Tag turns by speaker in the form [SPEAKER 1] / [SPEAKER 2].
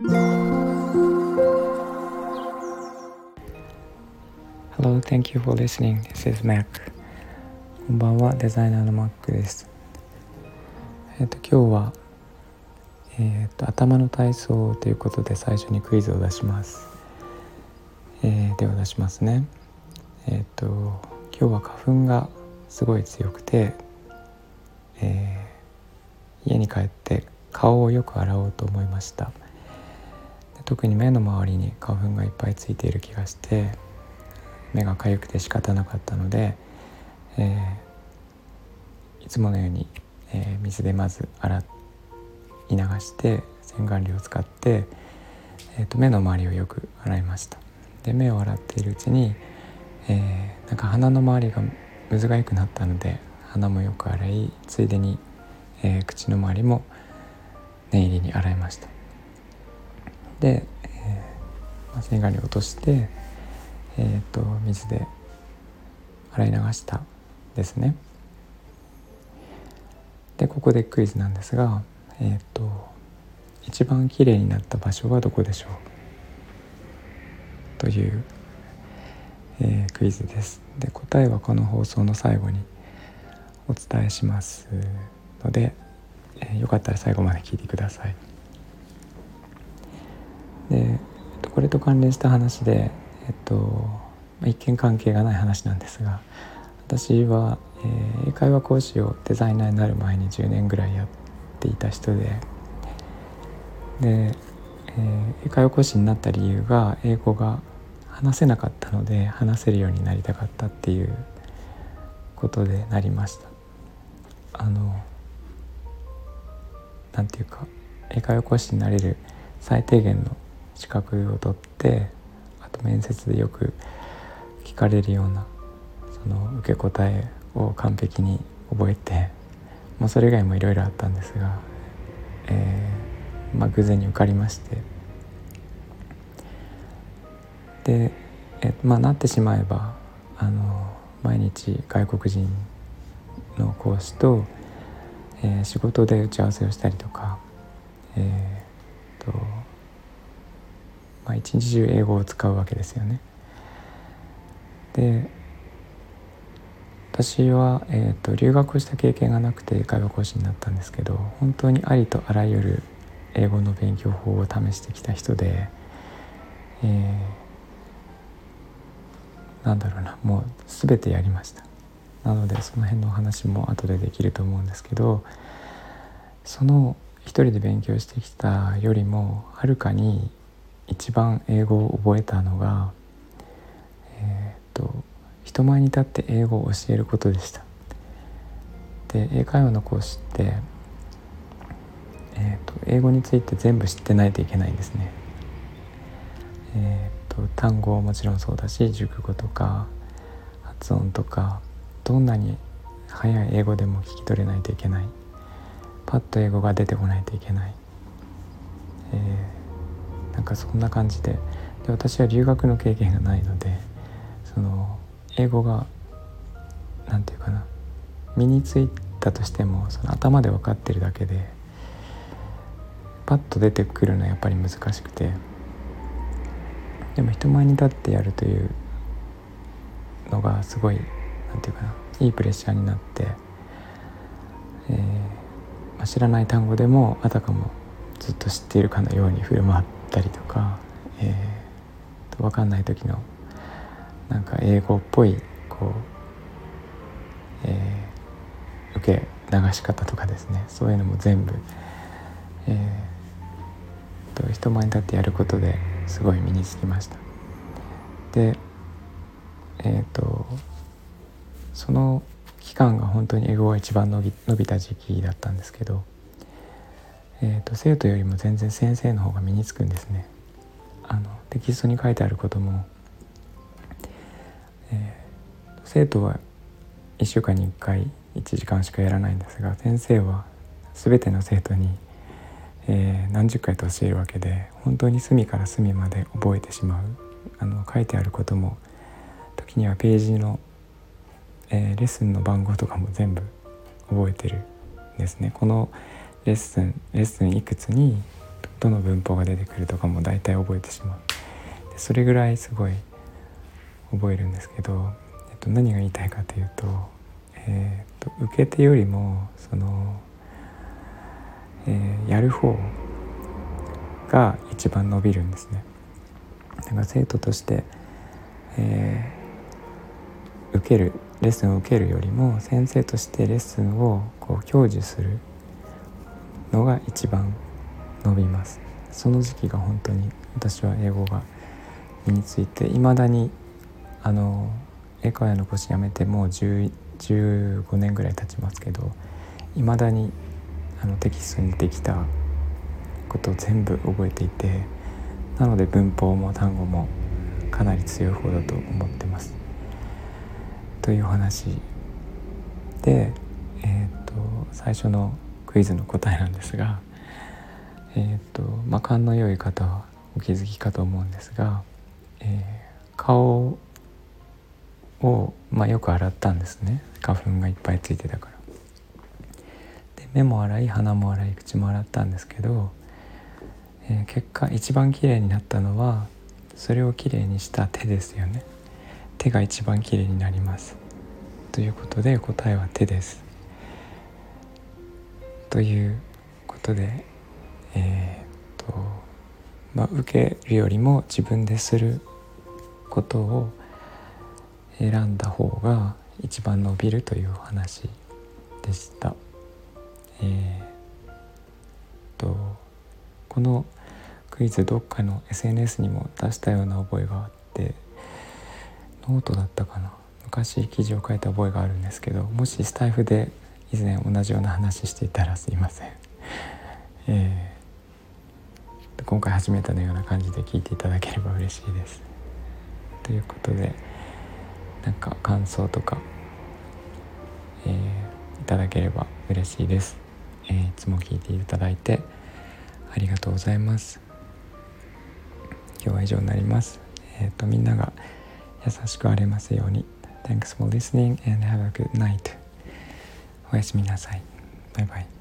[SPEAKER 1] Hello, thank you for listening. This is Mac. こんばんは、デザイナーの Mac です。えっ、と今日はえっ、と頭の体操ということで最初にクイズを出します。えー、では出しますね。えっ、と今日は花粉がすごい強くて、えー、家に帰って顔をよく洗おうと思いました特に目の周りに花粉がいっぱいついている気がして目が痒くて仕方なかったので、えー、いつものように、えー、水でまず洗い流して洗顔料を使って、えーと、目の周りをよく洗いました。で目を洗っているうちに、えー、なんか鼻の周りがむずがゆくなったので鼻もよく洗いついでに、えー、口の周りも念入りに洗いました。で、えーまあ、洗顔料落としてえーと、水で洗い流したですね。でここでクイズなんですがえっ、ー、と一番きれいになった場所はどこでしょう？という、えー、クイズです。で答えはこの放送の最後にお伝えしますので、えー、よかったら最後まで聞いてください。でこれと関連した話でえっと一見関係がない話なんですが私は、えー、英会話講師をデザイナーになる前に10年ぐらいやっていた人でで、えー、英会話講師になった理由が英語が話せなかったので話せるようになりたかったっていうことでなりました。あのなんていうか英会話講師になれる最低限の資格を取ってあと面接でよく聞かれるようなその受け答えを完璧に覚えて、まあ、それ以外もいろいろあったんですが、えー、まあ、偶然に受かりまして。で、えまあ、なってしまえばあの毎日外国人の講師と、えー、仕事で打ち合わせをしたりとか、えーとまあ、一日中英語を使うわけですよね。で私は、えーと、留学をした経験がなくて外話講師になったんですけど本当にありとあらゆる英語の勉強法を試してきた人で、えー、なんだろうなもう全てやりましたなのでその辺のお話も後でできると思うんですけどその一人で勉強してきたよりもはるかに一番英語を覚えたのが、えーと人前に立って英語を教えることでした。で英会話の講師って、えーと、英語について全部知ってないといけないんですね。えーと、単語はもちろんそうだし熟語とか発音とかどんなに速い英語でも聞き取れないといけない。パッと英語が出てこないといけない、えー、かそんな感じで。で私は留学の経験がないのでその英語が何て言うかな。身についたとしてもその頭で分かってるだけでパッと出てくるのはやっぱり難しくて。でも人前に立ってやるというのがすごい何て言うかな。いいプレッシャーになって、えー、知らない単語でもあたかもずっと知っているかのように振る舞ってたりとか、えー、分かんない時のなんか英語っぽいこう、えー、受け流し方とかですねそういうのも全部、えー、と人前に立ってやることですごい身につきました。でえ、ー、とその期間が本当に英語が一番伸び伸びた時期だったんですけど、えーと生徒よりも全然先生の方が身につくんですね。あのテキストに書いてあることもえー、生徒は1週間に1回1時間しかやらないんですが先生は全ての生徒に、えー、何十回と教えるわけで本当に隅から隅まで覚えてしまうあの書いてあることも時にはページの、えー、レッスンの番号とかも全部覚えてるんですね。このレッスンレッスンいくつにどの文法が出てくるとかも大体覚えてしまうそれぐらいすごい覚えるんですけど、えっと、何が言いたいかというと,、えー、っと受け手よりもその、えー、やる方が一番伸びるんですね。だか生徒として、えー、受けるレッスンを受けるよりも先生としてレッスンをこう享受するのが一番伸びますその時期が本当に私は英語が身についていまだにあの英会話の講師辞めてもう15年ぐらい経ちますけどいまだにあのテキストにできたことを全部覚えていてなので文法も単語もかなり強い方だと思ってます。という話で、えーと、最初のクイズの答えなんですが、えーとまあ、勘の良い方はお気づきかと思うんですが、えー、顔を、まあ、よく洗ったんですね。花粉がいっぱいついてたから。で目も洗い鼻も洗い口も洗ったんですけどえー、結果一番綺麗になったのはそれをきれいにした手ですよね。手が一番きれいになります。ということで答えは手です。ということでえー、っとまあ受けるよりも自分ですることを選んだ方が一番伸びるという話でした。えー、とこのクイズどっかの SNS にも出したような覚えがあってノートだったかな昔記事を書いた覚えがあるんですけどもしスタエフで以前同じような話していたらすいません、えー、今回初めてのような感じで聞いていただければ嬉しいですということでなんか感想とか、えー、いただければ嬉しいです、えー、いつも聞いていただいてありがとうございます今日は以上になります。えっ、ー、と、みんなが優しくありますように。Thanks for listening and have a good night. おやすみなさい。バイバイ。